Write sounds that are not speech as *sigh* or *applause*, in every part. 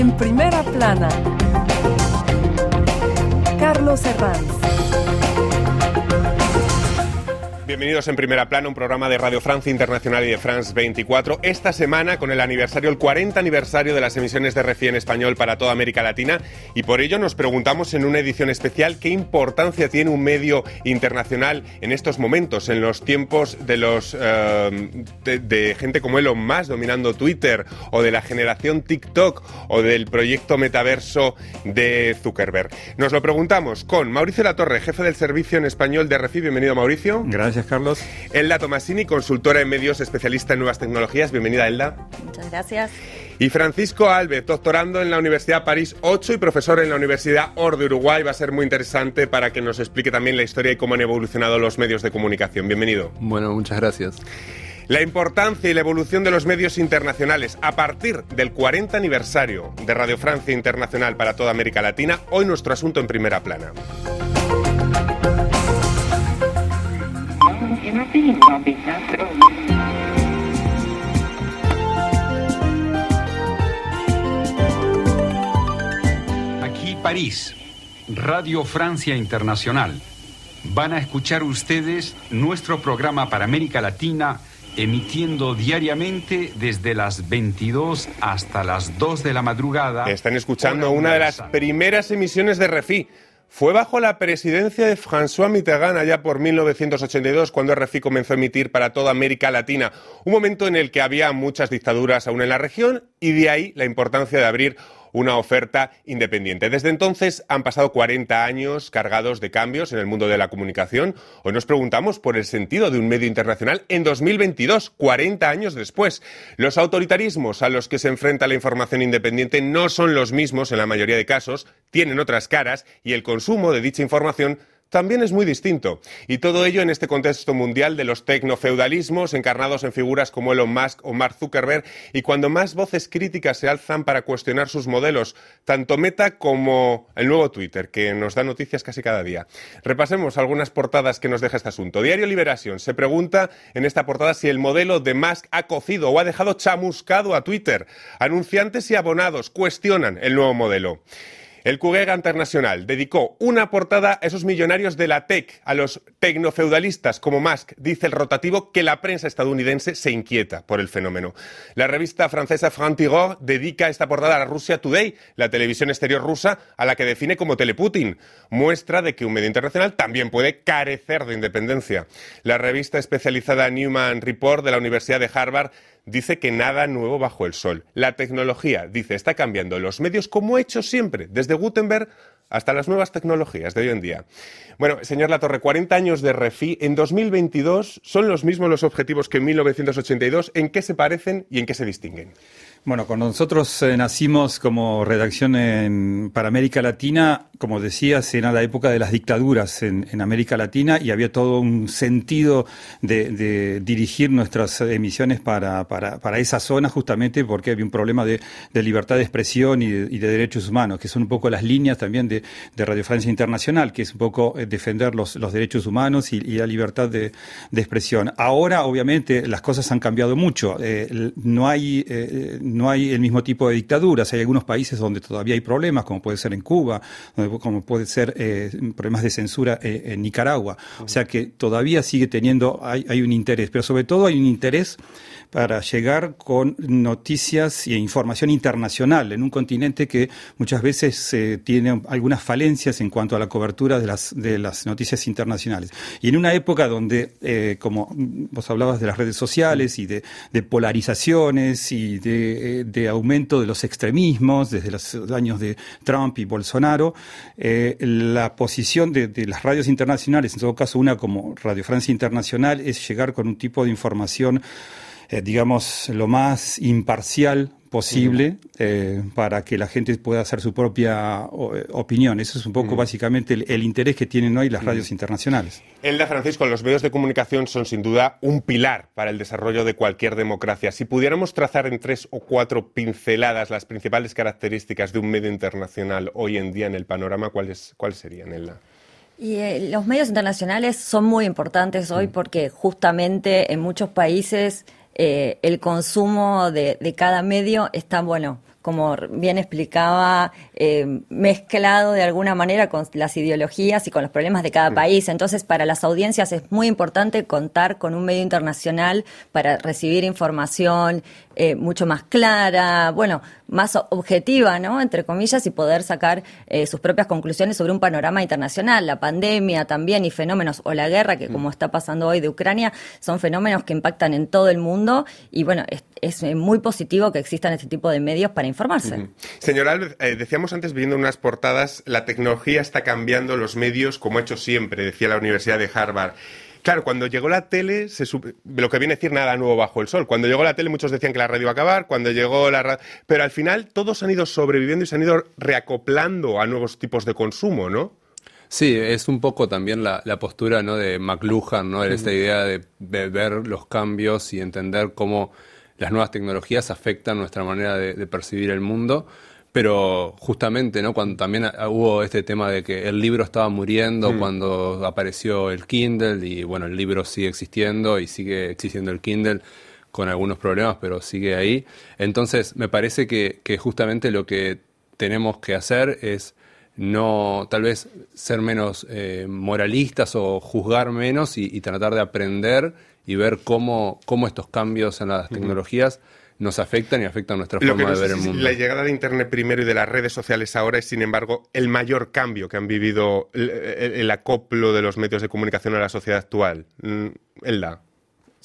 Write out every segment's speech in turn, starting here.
En primera plana, Carlos Herranz. Bienvenidos en Primera Plana, un programa de Radio Francia Internacional y de France 24. Esta semana con el aniversario, el 40 aniversario de las emisiones de RFI en español para toda América Latina y por ello nos preguntamos en una edición especial qué importancia tiene un medio internacional en estos momentos, en los tiempos de los eh, de, gente como Elon Musk dominando Twitter o de la generación TikTok o del proyecto metaverso de Zuckerberg. Nos lo preguntamos con Mauricio Latorre, jefe del servicio en español de RFI. Bienvenido, Mauricio. Gracias. Carlos. Elda Tomasini, consultora en medios, especialista en nuevas tecnologías. Bienvenida, Elda. Muchas gracias. Y Francisco Alves, doctorando en la Universidad París 8 y profesor en la Universidad OR de Uruguay. Va a ser muy interesante para que nos explique también la historia y cómo han evolucionado los medios de comunicación. Bienvenido. Bueno, muchas gracias. La importancia y la evolución de los medios internacionales a partir del 40 aniversario de Radio Francia Internacional para toda América Latina, hoy nuestro asunto en primera plana. Aquí París, Radio Francia Internacional. Van a escuchar ustedes nuestro programa para América Latina emitiendo diariamente desde las 22 hasta las 2 de la madrugada. Están escuchando una de las primeras emisiones de Refi fue bajo la presidencia de François Mitterrand allá por 1982 cuando RFI comenzó a emitir para toda América Latina, un momento en el que había muchas dictaduras aún en la región y de ahí la importancia de abrir una oferta independiente. Desde entonces han pasado 40 años cargados de cambios en el mundo de la comunicación. Hoy nos preguntamos por el sentido de un medio internacional en 2022, 40 años después. Los autoritarismos a los que se enfrenta la información independiente no son los mismos en la mayoría de casos, tienen otras caras y el consumo de dicha información también es muy distinto. Y todo ello en este contexto mundial de los tecnofeudalismos encarnados en figuras como Elon Musk o Mark Zuckerberg y cuando más voces críticas se alzan para cuestionar sus modelos, tanto Meta como el nuevo Twitter, que nos da noticias casi cada día. Repasemos algunas portadas que nos deja este asunto. Diario Liberación se pregunta en esta portada si el modelo de Musk ha cocido o ha dejado chamuscado a Twitter. Anunciantes y abonados cuestionan el nuevo modelo. El Cuguega Internacional dedicó una portada a esos millonarios de la tech, a los tecnofeudalistas como Musk. Dice el rotativo que la prensa estadounidense se inquieta por el fenómeno. La revista francesa Franc-Tireur dedica esta portada a Russia Today, la televisión exterior rusa, a la que define como Teleputin. Muestra de que un medio internacional también puede carecer de independencia. La revista especializada Newman Report de la Universidad de Harvard dice que nada nuevo bajo el sol. La tecnología, dice, está cambiando los medios como ha hecho siempre, desde Gutenberg hasta las nuevas tecnologías de hoy en día. Bueno, señor Latorre, 40 años de REFI. En 2022 son los mismos los objetivos que en 1982. ¿En qué se parecen y en qué se distinguen? Bueno, cuando nosotros eh, nacimos como redacción en, para América Latina, como decías, era la época de las dictaduras en, América Latina y había todo un sentido de, dirigir nuestras emisiones para, para, esa zona justamente porque había un problema de, libertad de expresión y, de, derechos humanos, que son un poco las líneas también de, Radio Francia Internacional, que es un poco eh, defender los, los derechos humanos y, la libertad de, expresión. Ahora, obviamente, las cosas han cambiado mucho. Eh, no hay no hay el mismo tipo de dictaduras. Hay algunos países donde todavía hay problemas, como puede ser en Cuba, como puede ser eh, problemas de censura eh, en Nicaragua. O sea que todavía sigue teniendo, hay, hay un interés, pero sobre todo hay un interés para llegar con noticias e información internacional en un continente que muchas veces eh, tiene algunas falencias en cuanto a la cobertura de las, de las noticias internacionales. Y en una época donde, eh, como vos hablabas de las redes sociales y de, polarizaciones y de, eh, de, aumento de los extremismos desde los años de Trump y Bolsonaro, la posición de, de las radios internacionales, en todo caso una como Radio Francia Internacional, es llegar con un tipo de información eh, digamos, lo más imparcial posible eh, para que la gente pueda hacer su propia eh, opinión. Eso es un poco básicamente el, interés que tienen hoy las radios internacionales. Elda Francisco, los medios de comunicación son sin duda un pilar para el desarrollo de cualquier democracia. Si pudiéramos trazar en tres o cuatro pinceladas las principales características de un medio internacional hoy en día en el panorama, ¿cuáles, cuáles serían, Elda? Y los medios internacionales son muy importantes hoy mm. porque justamente en muchos países eh, el consumo de, cada medio está, bueno, como bien explicaba, eh, mezclado de alguna manera con las ideologías y con los problemas de cada país. Entonces, para las audiencias es muy importante contar con un medio internacional para recibir información eh, mucho más clara, bueno, más objetiva, ¿no? Entre comillas, y poder sacar eh, sus propias conclusiones sobre un panorama internacional. La pandemia también y fenómenos, o la guerra, que como está pasando hoy de Ucrania, son fenómenos que impactan en todo el mundo y bueno, es, es muy positivo que existan este tipo de medios para informarse. Señora Alves, eh, decíamos antes, viendo unas portadas, la tecnología está cambiando los medios como ha hecho siempre, decía la Universidad de Harvard. Claro, cuando llegó la tele, se lo que viene a decir nada nuevo bajo el sol. Cuando llegó la tele, muchos decían que la radio iba a acabar, cuando llegó la radio... Pero al final todos han ido sobreviviendo y se han ido reacoplando a nuevos tipos de consumo, ¿no? Sí, es un poco también la, postura ¿no? de McLuhan, ¿no? esta idea de, ver los cambios y entender cómo las nuevas tecnologías afectan nuestra manera de, percibir el mundo. Pero justamente, ¿no? Cuando también hubo este tema de que el libro estaba muriendo, cuando apareció el Kindle, y bueno, el libro sigue existiendo y sigue existiendo el Kindle con algunos problemas, pero sigue ahí. Entonces, me parece que, que justamente lo que tenemos que hacer es no tal vez ser menos eh, moralistas o juzgar menos y, tratar de aprender y ver cómo, cómo estos cambios en las tecnologías nos afectan y afectan nuestra forma de ver el mundo. La llegada de Internet primero y de las redes sociales ahora es, sin embargo, el mayor cambio que han vivido el, acoplo de los medios de comunicación a la sociedad actual. Mm, Elda.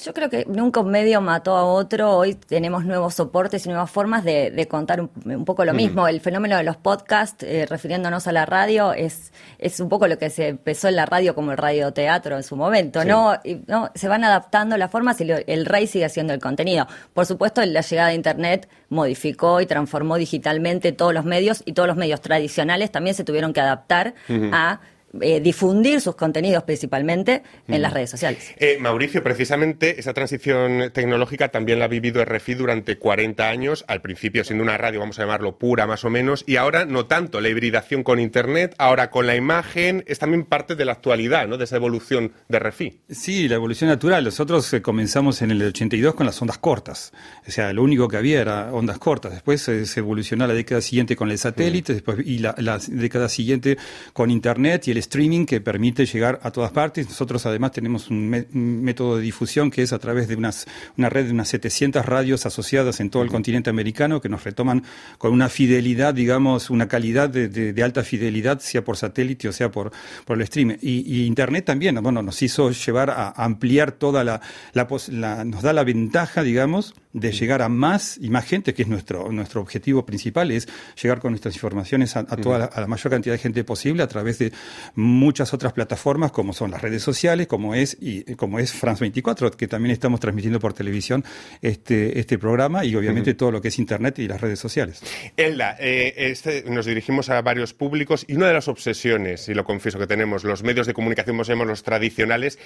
Yo creo que nunca un medio mató a otro. Hoy tenemos nuevos soportes y nuevas formas de, contar un, poco lo mismo. El fenómeno de los podcasts, eh, refiriéndonos a la radio, es, es un poco lo que se empezó en la radio como el radioteatro en su momento. ¿no? ¿no? Se van adaptando las formas y el rey sigue haciendo el contenido. Por supuesto, la llegada de Internet modificó y transformó digitalmente todos los medios y todos los medios tradicionales también se tuvieron que adaptar a eh, difundir sus contenidos principalmente en las redes sociales. Eh, Mauricio, precisamente esa transición tecnológica también la ha vivido RFI durante 40 años, al principio siendo una radio, vamos a llamarlo pura más o menos, y ahora no tanto, la hibridación con Internet, ahora con la imagen, es también parte de la actualidad, ¿no? de esa evolución de RFI. Sí, la evolución natural. Nosotros eh, comenzamos en el 82 con las ondas cortas, o sea, lo único que había era ondas cortas, después se evolucionó la década siguiente con el satélite, después y la, la década siguiente con Internet y el streaming que permite llegar a todas partes. Nosotros además tenemos un, método de difusión que es a través de unas, una red de unas 700 radios asociadas en todo el continente americano que nos retoman con una fidelidad, digamos, una calidad de, alta fidelidad, sea por satélite o sea por, por el streaming. Y, Internet también, bueno, nos hizo llevar a, ampliar toda la, la, nos da la ventaja, digamos, de llegar a más y más gente, que es nuestro, nuestro objetivo principal, es llegar con nuestras informaciones a, toda la, a la mayor cantidad de gente posible a través de muchas otras plataformas como son las redes sociales, como es y como es France 24, que también estamos transmitiendo por televisión este este programa y obviamente todo lo que es internet y las redes sociales. Elda, eh, este, nos dirigimos a varios públicos y una de las obsesiones, y lo confieso que tenemos los medios de comunicación, llamamos los tradicionales,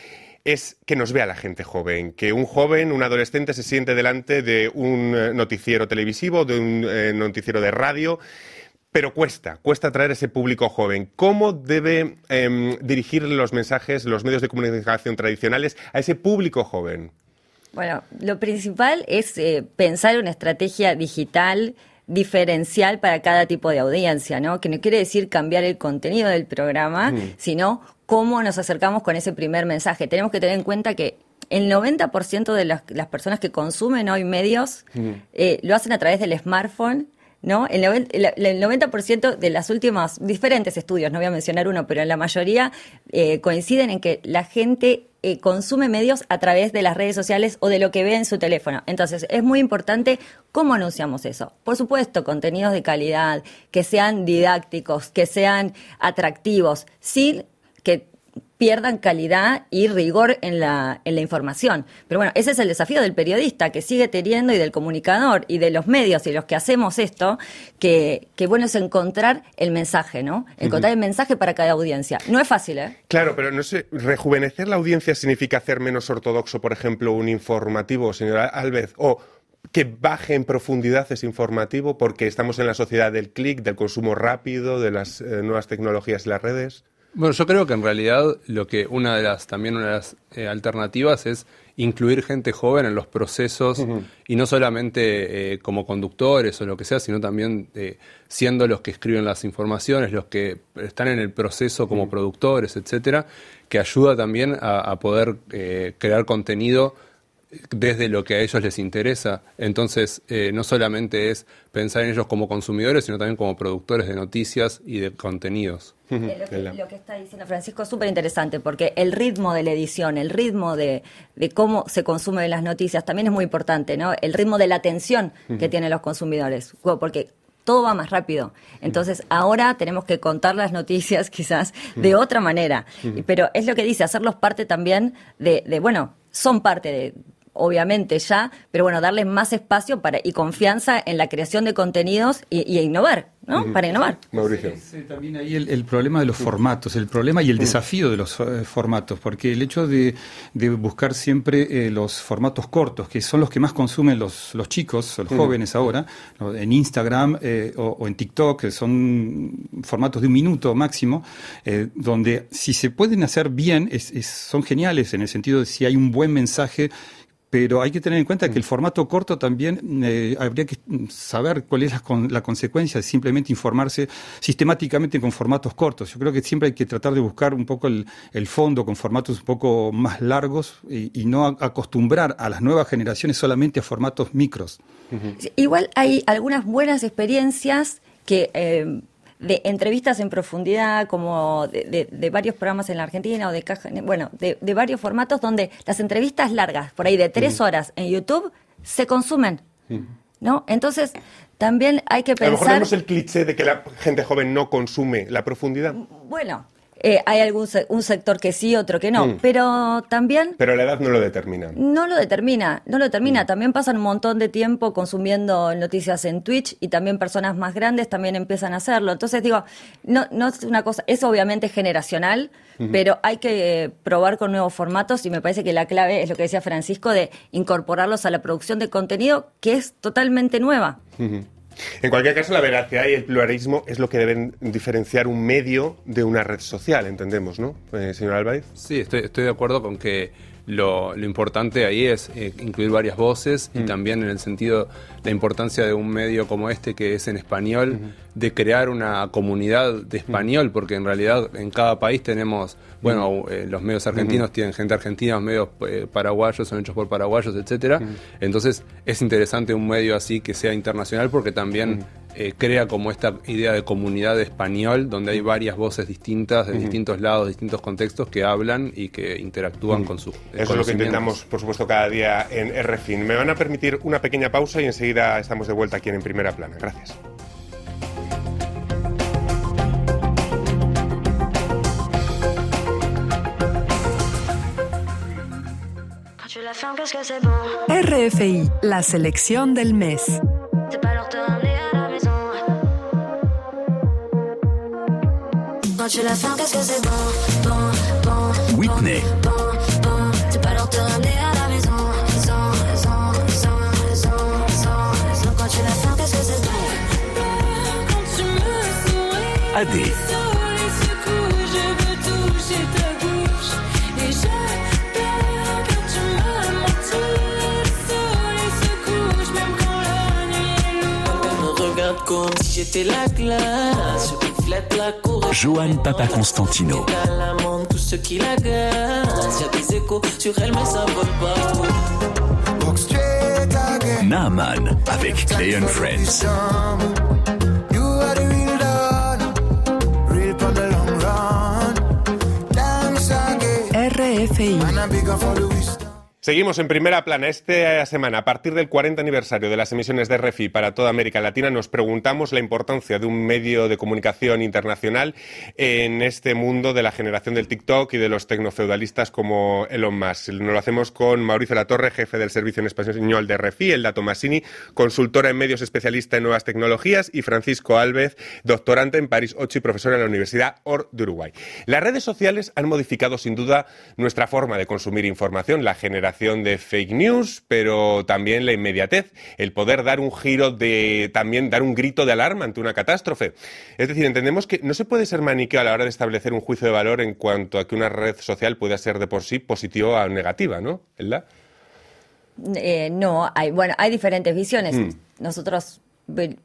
es que nos vea la gente joven, que un joven, un adolescente se siente delante de un eh, noticiero televisivo, de un eh, noticiero de radio pero cuesta, cuesta atraer a ese público joven. ¿Cómo debe em, dirigir los mensajes, los medios de comunicación tradicionales a ese público joven? Bueno, lo principal es eh, pensar una estrategia digital diferencial para cada tipo de audiencia, ¿no? Que no quiere decir cambiar el contenido del programa, sino cómo nos acercamos con ese primer mensaje. Tenemos que tener en cuenta que el 90% de las, personas que consumen hoy medios eh, lo hacen a través del smartphone ¿no? El, 90% de las últimas diferentes estudios, no voy a mencionar uno, pero en la mayoría eh, coinciden en que la gente eh, consume medios a través de las redes sociales o de lo que ve en su teléfono. Entonces, es muy importante cómo anunciamos eso. Por supuesto, contenidos de calidad, que sean didácticos, que sean atractivos, sin que pierdan calidad y rigor en la, en la información. Pero bueno, ese es el desafío del periodista que sigue teniendo y del comunicador y de los medios y los que hacemos esto, que, que bueno es encontrar el mensaje, ¿no? Encontrar el mensaje para cada audiencia. No es fácil, ¿eh? Claro, pero no sé, rejuvenecer la audiencia significa hacer menos ortodoxo, por ejemplo, un informativo, señora Alves, o que baje en profundidad ese informativo porque estamos en la sociedad del clic, del consumo rápido, de las eh, nuevas tecnologías y las redes. Bueno, yo creo que en realidad lo que una de las también una de las eh, alternativas es incluir gente joven en los procesos y no solamente eh, como conductores o lo que sea, sino también eh, siendo los que escriben las informaciones, los que están en el proceso como productores, etcétera, que ayuda también a, a poder eh, crear contenido desde lo que a ellos les interesa. Entonces, eh, no solamente es pensar en ellos como consumidores, sino también como productores de noticias y de contenidos. Eh, lo, que, lo que está diciendo Francisco es súper interesante porque el ritmo de la edición, el ritmo de, de cómo se consumen las noticias también es muy importante, ¿no? El ritmo de la atención que tienen los consumidores, porque todo va más rápido. Entonces, ahora tenemos que contar las noticias *laughs* quizás de otra manera. Pero es lo que dice, hacerlos parte también de, de bueno, son parte de, obviamente ya, pero bueno, darles más espacio para y confianza en la creación de contenidos y, y innovar, ¿no? Para innovar. Mauricio. Es eh, también ahí el, el problema de los formatos, el problema y el desafío de los eh, formatos, porque el hecho de, de buscar siempre eh, los formatos cortos, que son los que más consumen los, los chicos, los jóvenes ahora, ¿no? en Instagram eh, o, o en TikTok, que son formatos de un minuto máximo, eh, donde si se pueden hacer bien, es- es- son geniales en el sentido de si hay un buen mensaje pero hay que tener en cuenta que el formato corto también eh, habría que saber cuál es la, con- la consecuencia de simplemente informarse sistemáticamente con formatos cortos. Yo creo que siempre hay que tratar de buscar un poco el, el fondo con formatos un poco más largos y, y no a- acostumbrar a las nuevas generaciones solamente a formatos micros. Igual hay algunas buenas experiencias que eh, de entrevistas en profundidad, como de, de- de varios programas en la Argentina o de caja, bueno, de, de varios formatos donde las entrevistas largas, por ahí de tres horas en YouTube, se consumen, ¿no? Entonces también hay que A lo mejor pensar, vemos el cliché de que la gente joven no consume la profundidad, bueno, eh, hay algún se- un sector que sí, otro que no, Mm. pero también pero la edad no lo determina. No lo determina, no lo Mm. determina. También pasan un montón de tiempo consumiendo noticias en Twitch y también personas más grandes también empiezan a hacerlo. Entonces digo, no, no es una cosa, es obviamente generacional, pero hay que eh, probar con nuevos formatos y me parece que la clave es lo que decía Francisco de incorporarlos a la producción de contenido que es totalmente nueva. En cualquier caso, la veracidad y el pluralismo es lo que deben diferenciar un medio de una red social, entendemos, ¿no, eh, señor Álvarez? Sí, estoy, estoy de acuerdo con que lo, lo importante ahí es eh, incluir varias voces y también en el sentido la importancia de un medio como este que es en español, de crear una comunidad de español, porque en realidad en cada país tenemos, bueno, eh, los medios argentinos tienen gente argentina, los medios eh, paraguayos son hechos por paraguayos, etcétera. Entonces es interesante un medio así que sea internacional porque también eh, crea como esta idea de comunidad de español donde hay varias voces distintas de distintos lados, distintos contextos que hablan y que interactúan con sus Eso es lo que intentamos, por supuesto, cada día en RFIN. Me van a permitir una pequeña pausa y enseguida estamos de vuelta aquí en, en Primera Plana. Gracias. RFI, la selección del mes. C'est pas j'étais la glace. Je reflète la cour. Johan Papa Constantino. À la monde, tous ceux qui la gazent. Y'a des échos sur elle, mais ça vole pas. Naaman avec Clay and Friends. RFI. Seguimos en primera plana. Esta semana, a partir del 40 aniversario de las emisiones de RFI para toda América Latina, nos preguntamos la importancia de un medio de comunicación internacional en este mundo de la generación del TikTok y de los tecnofeudalistas como Elon Musk. Nos lo hacemos con Mauricio Latorre, jefe del Servicio en Español de RFI, Elda Tomasini, consultora en medios especialista en nuevas tecnologías, y Francisco Alves, doctorante en París 8 y profesor en la Universidad OR de Uruguay. Las redes sociales han modificado sin duda nuestra forma de consumir información, la generación proliferación de fake news, pero también la inmediatez, el poder dar un giro de, también dar un grito de alarma ante una catástrofe. Es decir, entendemos que no se puede ser maniqueo a la hora de establecer un juicio de valor en cuanto a que una red social pueda ser de por sí positiva o negativa, ¿no? ¿Verdad? Eh, no, hay, bueno, hay diferentes visiones. Mm. Nosotros,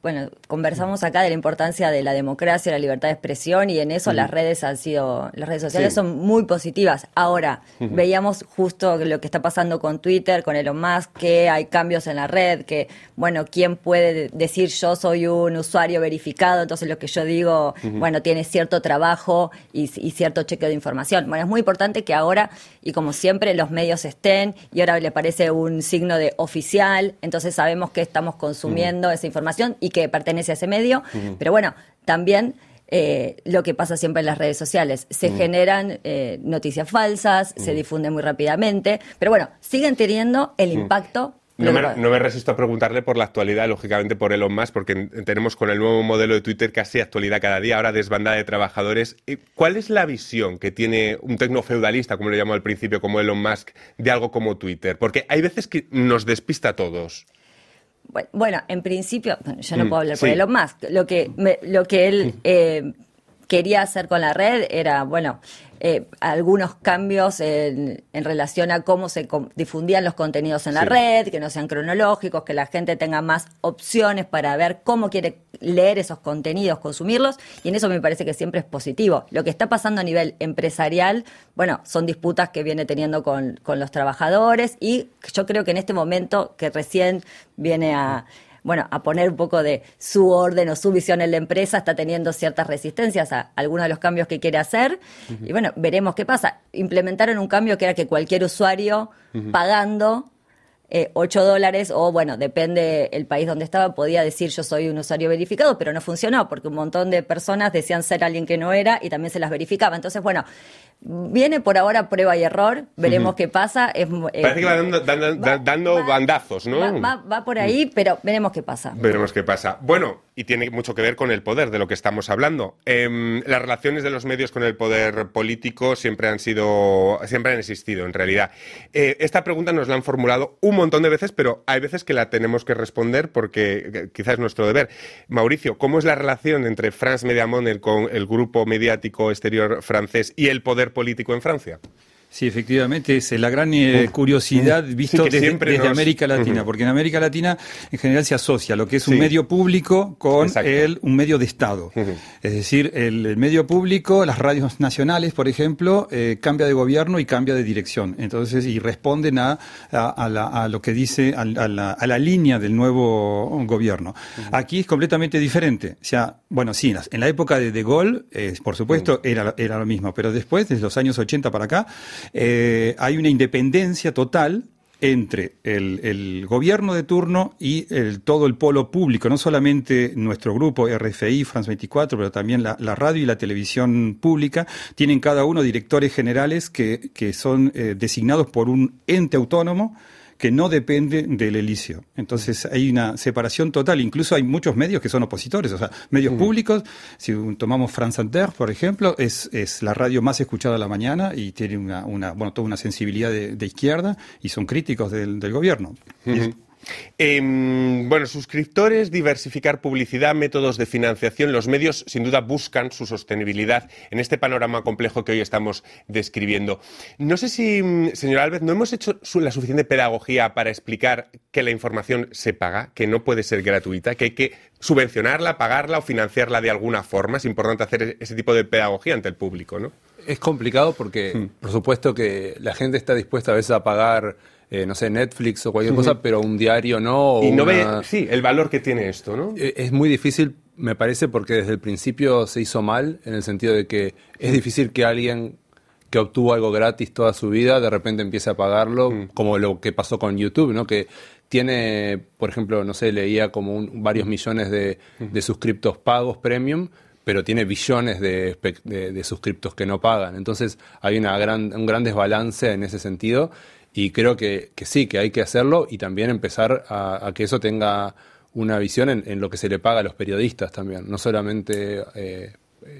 bueno, conversamos acá de la importancia de la democracia, la libertad de expresión y en eso las redes han sido, las redes sociales Sí. son muy positivas. Ahora, veíamos justo lo que está pasando con Twitter, con Elon Musk, que hay cambios en la red, que, bueno, ¿quién puede de- decir yo soy un usuario verificado? Entonces lo que yo digo, bueno, tiene cierto trabajo y, y cierto chequeo de información. Bueno, es muy importante que ahora, y como siempre, los medios estén, y ahora le parece un signo de oficial, entonces sabemos que estamos consumiendo esa información y que pertenece a ese medio, pero bueno, también... eh, lo que pasa siempre en las redes sociales. Se generan eh, noticias falsas, se difunden muy rápidamente, pero bueno, siguen teniendo el impacto. No me, no me resisto a preguntarle por la actualidad, lógicamente por Elon Musk, porque en- tenemos con el nuevo modelo de Twitter casi actualidad cada día, ahora desbandada de trabajadores. Eh, ¿Cuál es la visión que tiene un tecnofeudalista, como lo llamó al principio, como Elon Musk, de algo como Twitter? Porque hay veces que nos despista a todos. Bu- Bueno, en principio, bueno, yo no Mm, puedo hablar por sí. Elon Musk. Lo que, me- lo que él eh, quería hacer con la red era, bueno, eh, algunos cambios en, en relación a cómo se difundían los contenidos en la Sí. red, que no sean cronológicos, que la gente tenga más opciones para ver cómo quiere leer esos contenidos, consumirlos, y en eso me parece que siempre es positivo. Lo que está pasando a nivel empresarial, bueno, son disputas que viene teniendo con, con los trabajadores y yo creo que en este momento que recién viene a bueno, a poner un poco de su orden o su visión en la empresa, está teniendo ciertas resistencias a algunos de los cambios que quiere hacer. Y bueno, veremos qué pasa. Implementaron un cambio que era que cualquier usuario pagando eh, 8 dólares o, bueno, depende el país donde estaba, podía decir yo soy un usuario verificado, pero no funcionó porque un montón de personas decían ser alguien que no era y también se las verificaba. Entonces, bueno, viene por ahora prueba y error, veremos qué pasa. Es, eh, Parece que va dando, dando- va- dando va- bandazos, ¿no? va, por ahí, pero veremos qué pasa. Veremos qué pasa. Bueno, y tiene mucho que ver con el poder de lo que estamos hablando. Em, las relaciones de los medios con el poder político siempre han sido, siempre han existido, en realidad. Eh, esta pregunta nos la han formulado un montón de veces, pero hay veces que la tenemos que responder porque eh, quizás es nuestro deber. Mauricio, ¿cómo es la relación entre France Media Money, con el grupo mediático exterior francés, y el poder político en Francia? Sí, efectivamente, es la gran eh, curiosidad visto desde, siempre desde nos- América Latina, porque en América Latina en general se asocia lo que es un medio público con el, un medio de Estado. Es decir, el, el medio público, las radios nacionales, por ejemplo, eh, cambia de gobierno y cambia de dirección. Entonces, y responden a, a, a la- a lo que dice, a, a la, a la línea del nuevo gobierno. Aquí es completamente diferente. O sea, bueno, sí, en la, en la época de De Gaulle, eh, por supuesto, era, era lo mismo, pero después, desde los años 80 para acá, eh, hay una independencia total entre el, el gobierno de turno y el, todo el polo público, no solamente nuestro grupo RFI, France 24, pero también la, radio y la televisión pública, tienen cada uno directores generales que, que son eh, designados por un ente autónomo que no depende del elicio. Entonces hay una separación total. Incluso hay muchos medios que son opositores, o sea, medios públicos. Si tomamos France Inter, por ejemplo, es, es la radio más escuchada a la mañana y tiene una, una bueno, toda una sensibilidad de, de izquierda y son críticos del, del gobierno. Em, bueno, suscriptores, diversificar publicidad, métodos de financiación. Los medios, sin duda, buscan su sostenibilidad en este panorama complejo que hoy estamos describiendo. No sé si, mm, señor Alves, no hemos hecho la suficiente pedagogía para explicar que la información se paga, que no puede ser gratuita, que hay que subvencionarla, pagarla o financiarla de alguna forma. Es importante hacer e- ese tipo de pedagogía ante el público, ¿no? Es complicado porque, por supuesto, que la gente está dispuesta a veces a pagar, eh, no sé, Netflix o cualquier cosa, pero un diario no. o Y no una- ve, sí, el valor que tiene esto, ¿no? Eh, Es muy difícil, me parece, porque desde el principio se hizo mal, en el sentido de que es difícil que alguien que obtuvo algo gratis toda su vida de repente empiece a pagarlo, como lo que pasó con YouTube, ¿no? Que tiene, por ejemplo, no sé, leía como un- varios millones de, de suscriptos pagos premium, pero tiene billones de, de, de suscriptos que no pagan. Entonces hay una gran, un gran desbalance en ese sentido y creo que, que sí, que hay que hacerlo y también empezar a, que eso tenga una visión en, lo que se le paga a los periodistas también, no solamente eh,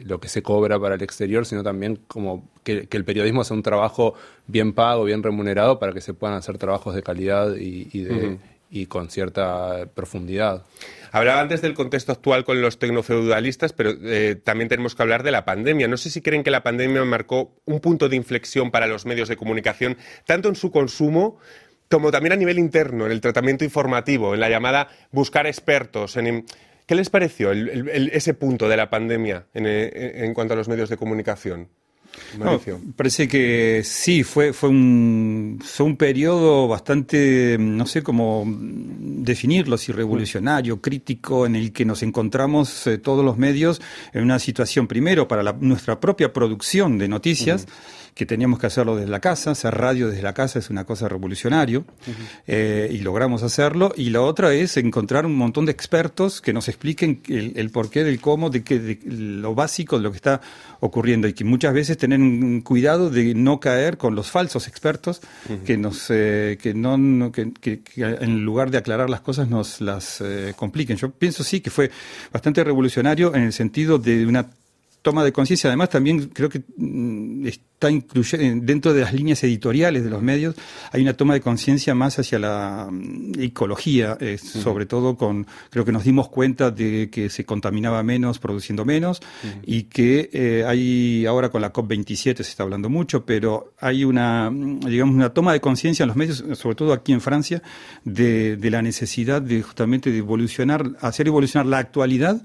lo que se cobra para el exterior, sino también como que, el periodismo sea un trabajo bien pago, bien remunerado, para que se puedan hacer trabajos de calidad y, y de. Y con cierta profundidad. Hablaba antes del contexto actual con los tecnofeudalistas, pero eh, también tenemos que hablar de la pandemia. No sé si creen que la pandemia marcó un punto de inflexión para los medios de comunicación, tanto en su consumo como también a nivel interno, en el tratamiento informativo, en la llamada buscar expertos. ¿Qué les pareció ese punto de la pandemia eh, en cuanto a los medios de comunicación? No, parece que sí, fue, fue, un, fue un periodo bastante, no sé cómo definirlo, si revolucionario, crítico, en el que nos encontramos eh, todos los medios en una situación, primero, para la- nuestra propia producción de noticias, que teníamos que hacerlo desde la casa, hacer radio desde la casa es una cosa revolucionario, eh, y logramos hacerlo. Y la otra es encontrar un montón de expertos que nos expliquen el, el porqué del cómo, de, que, de lo básico de lo que está ocurriendo y que muchas veces tener un cuidado de no caer con los falsos expertos que nos eh, que no, que- que en lugar de aclarar las cosas nos las eh, compliquen. Yo pienso sí que fue bastante revolucionario en el sentido de una toma de conciencia. Además, también creo que mm, está incluyendo dentro de las líneas editoriales de los medios hay una toma de conciencia más hacia la mm, ecología, eh, sobre todo con creo que nos dimos cuenta de que se contaminaba menos produciendo menos y que eh, hay ahora con la COP 27 se está hablando mucho, pero hay una mm, digamos una toma de conciencia en los medios, sobre todo aquí en Francia, de, de la necesidad de justamente de evolucionar, hacer evolucionar la actualidad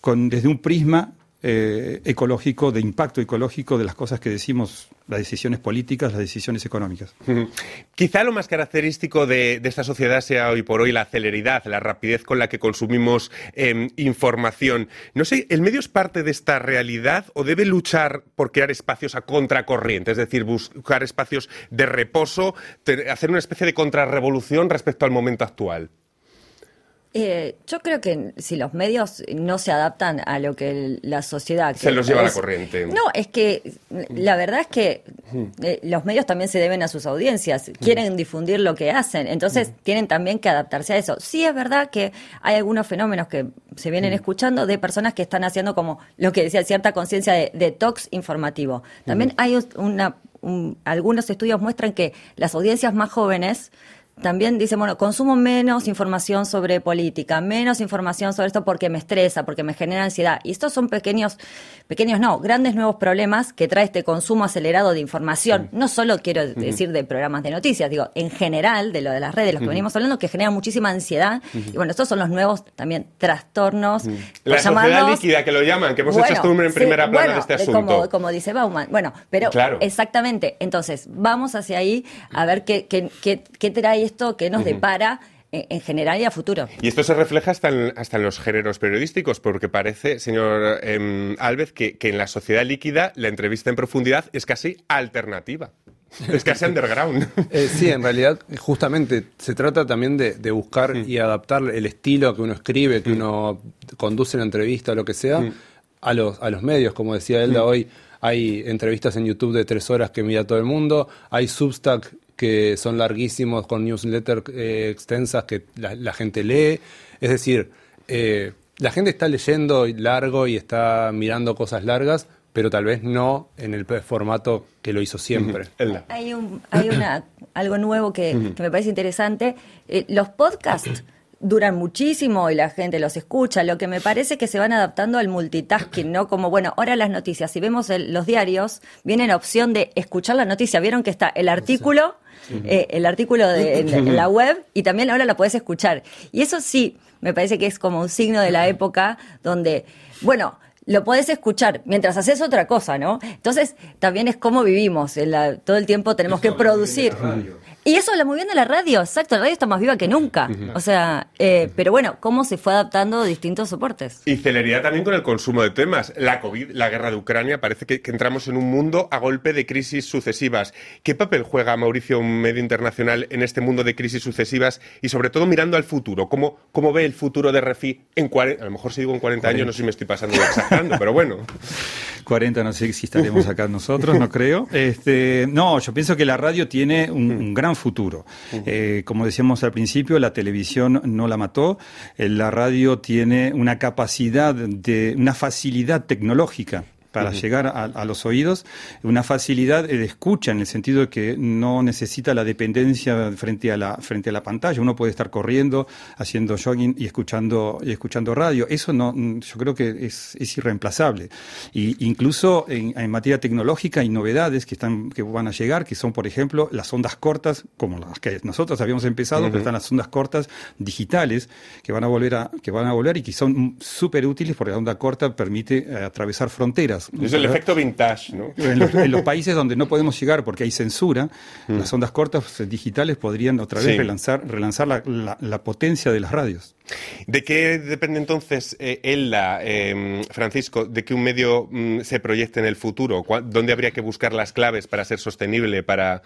con desde un prisma eh, ecológico, de impacto ecológico de las cosas que decimos, las decisiones políticas, las decisiones económicas. Quizá lo más característico de, esta sociedad sea hoy por hoy la celeridad, la rapidez con la que consumimos eh, información. No sé, ¿el medio es parte de esta realidad o debe luchar por crear espacios a contracorriente? Es decir, buscar espacios de reposo, hacer una especie de contrarrevolución respecto al momento actual. Eh, yo creo que si los medios no se adaptan a lo que la sociedad... Se que los lleva la es- corriente. No, es que la verdad es que eh, los medios también se deben a sus audiencias, quieren difundir lo que hacen, entonces tienen también que adaptarse a eso. Sí es verdad que hay algunos fenómenos que se vienen escuchando de personas que están haciendo como lo que decía cierta conciencia de detox informativo. También hay una, un- algunos estudios muestran que las audiencias más jóvenes también dicen, bueno, consumo menos información sobre política, menos información sobre esto porque me estresa, porque me genera ansiedad. Y estos son pequeños, pequeños no, grandes nuevos problemas que trae este consumo acelerado de información. No solo quiero decir de programas de noticias, digo, en general, de lo de las redes, los que venimos hablando, que genera muchísima ansiedad. Y bueno, estos son los nuevos también trastornos. La sociedad líquida que lo llaman, que hemos bueno, hecho este número en sí, primera plana bueno, de este de asunto. Como, como dice Bauman. Bueno, pero Claro. exactamente. Entonces, vamos hacia ahí a ver qué, qué, qué, qué trae esto, qué nos depara en, en general y a futuro. Y esto se refleja hasta en, hasta en los géneros periodísticos, porque parece, señor Alves, que, que en la sociedad líquida la entrevista en profundidad es casi alternativa. Es casi underground. *laughs* Eh, sí, en realidad, justamente, se trata también de, de buscar y adaptar el estilo que uno escribe, que uno conduce la entrevista o lo que sea, a, los, a los medios. Como decía Elda hoy, hay entrevistas en YouTube de tres horas que mira todo el mundo, hay Substack que son larguísimos con newsletters eh, extensas que la, la gente lee. Es decir, eh, la gente está leyendo largo y está mirando cosas largas, pero tal vez no en el formato que lo hizo siempre. *laughs* Hay, un, hay una, algo nuevo que, que me parece interesante. Eh, los podcasts duran muchísimo y la gente los escucha. Lo que me parece que se van adaptando al multitasking, ¿no? Como, bueno, ahora las noticias, si vemos el- los diarios, viene la opción de escuchar la noticia. Vieron que está el artículo, eh, el artículo de, en, en la *laughs* web y también ahora la podés escuchar. Y eso sí, me parece que es como un signo de la época donde, bueno, lo podés escuchar mientras haces otra cosa, ¿no? Entonces, también es cómo vivimos. en la- todo el tiempo tenemos que producir. Y eso habla muy bien de la radio, exacto. La radio está más viva que nunca. O sea, eh, pero bueno, cómo se fue adaptando a distintos soportes. Y celeridad también con el consumo de temas. La COVID, la guerra de Ucrania, parece que, que entramos en un mundo a golpe de crisis sucesivas. ¿Qué papel juega, Mauricio, un medio internacional en este mundo de crisis sucesivas y sobre todo mirando al futuro? ¿Cómo, cómo ve el futuro de Refi en 40, a lo mejor si digo en 40 años, no sé si me estoy pasando exagerando, pero bueno. *laughs* 40 no sé si estaremos acá nosotros, no creo. *laughs* Este, no, yo pienso que la radio tiene un, un gran gran futuro. Eh, como decíamos al principio, la televisión no la mató, eh, la radio tiene una capacidad de, una facilidad tecnológica para llegar a, a los oídos, una facilidad de escucha en el sentido de que no necesita la dependencia frente a la frente a la pantalla. Uno puede estar corriendo, haciendo jogging y escuchando y escuchando radio. Eso no, mm, yo creo que es, es irreemplazable. Y incluso en, en materia tecnológica hay novedades que están que van a llegar, que son por ejemplo las ondas cortas, como las que nosotros habíamos empezado, pero están las ondas cortas digitales que van a volver a que van a volver y que son súper útiles porque la onda corta permite eh, atravesar fronteras. Es el efecto vintage, ¿no? En los, en los países donde no podemos llegar porque hay censura, las ondas cortas eh, digitales podrían otra vez Sí. relanzar, relanzar la, la- la potencia de las radios. ¿De qué depende entonces, eh, Ella, eh, Francisco, de que un medio mm, se proyecte en el futuro? ¿Cuá- ¿Dónde habría que buscar las claves para ser sostenible, para...?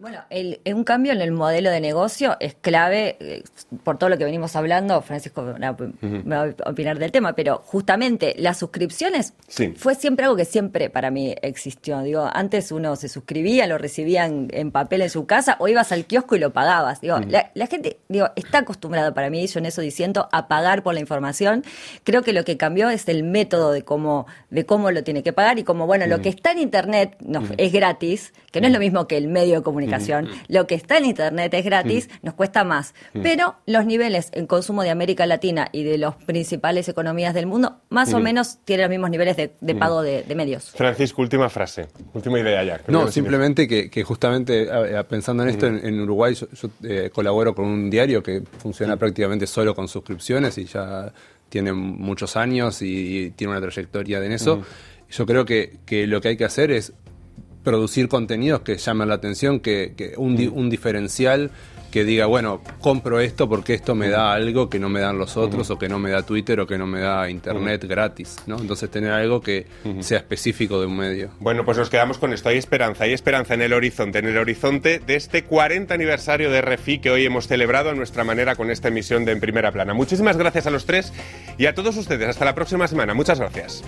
Bueno, el, un cambio en el modelo de negocio es clave eh, por todo lo que venimos hablando. Francisco no, me va a opinar del tema, pero justamente las suscripciones Sí. fue siempre algo que siempre para mí existió. Digo, antes uno se suscribía, lo recibían en papel en su casa o ibas al kiosco y lo pagabas. Digo, la, la gente digo, está acostumbrada para mí, yo en eso diciendo, a pagar por la información. Creo que lo que cambió es el método de cómo, de cómo lo tiene que pagar y como, bueno, lo que está en Internet no, es gratis, que no es lo mismo que el medio de comunicación. Lo que está en Internet es gratis, nos cuesta más. Pero los niveles en consumo de América Latina y de las principales economías del mundo, más o menos tienen los mismos niveles de, de pago de, de medios. Francisco, última frase, última idea ya. No, simplemente que, que justamente pensando en esto, en, en Uruguay yo, yo, eh, colaboro con un diario que funciona prácticamente solo con suscripciones y ya tiene muchos años y, y tiene una trayectoria en eso. Yo creo que, que lo que hay que hacer es producir contenidos que llamen la atención, que, que un, di- un diferencial que diga, bueno, compro esto porque esto me da algo que no me dan los otros, o que no me da Twitter, o que no me da Internet gratis, ¿no? Entonces tener algo que sea específico de un medio. Bueno, pues nos quedamos con esto. Hay esperanza, hay esperanza en el horizonte, en el horizonte de este 40 aniversario de Refi que hoy hemos celebrado a nuestra manera con esta emisión de En Primera Plana. Muchísimas gracias a los tres y a todos ustedes. Hasta la próxima semana. Muchas gracias.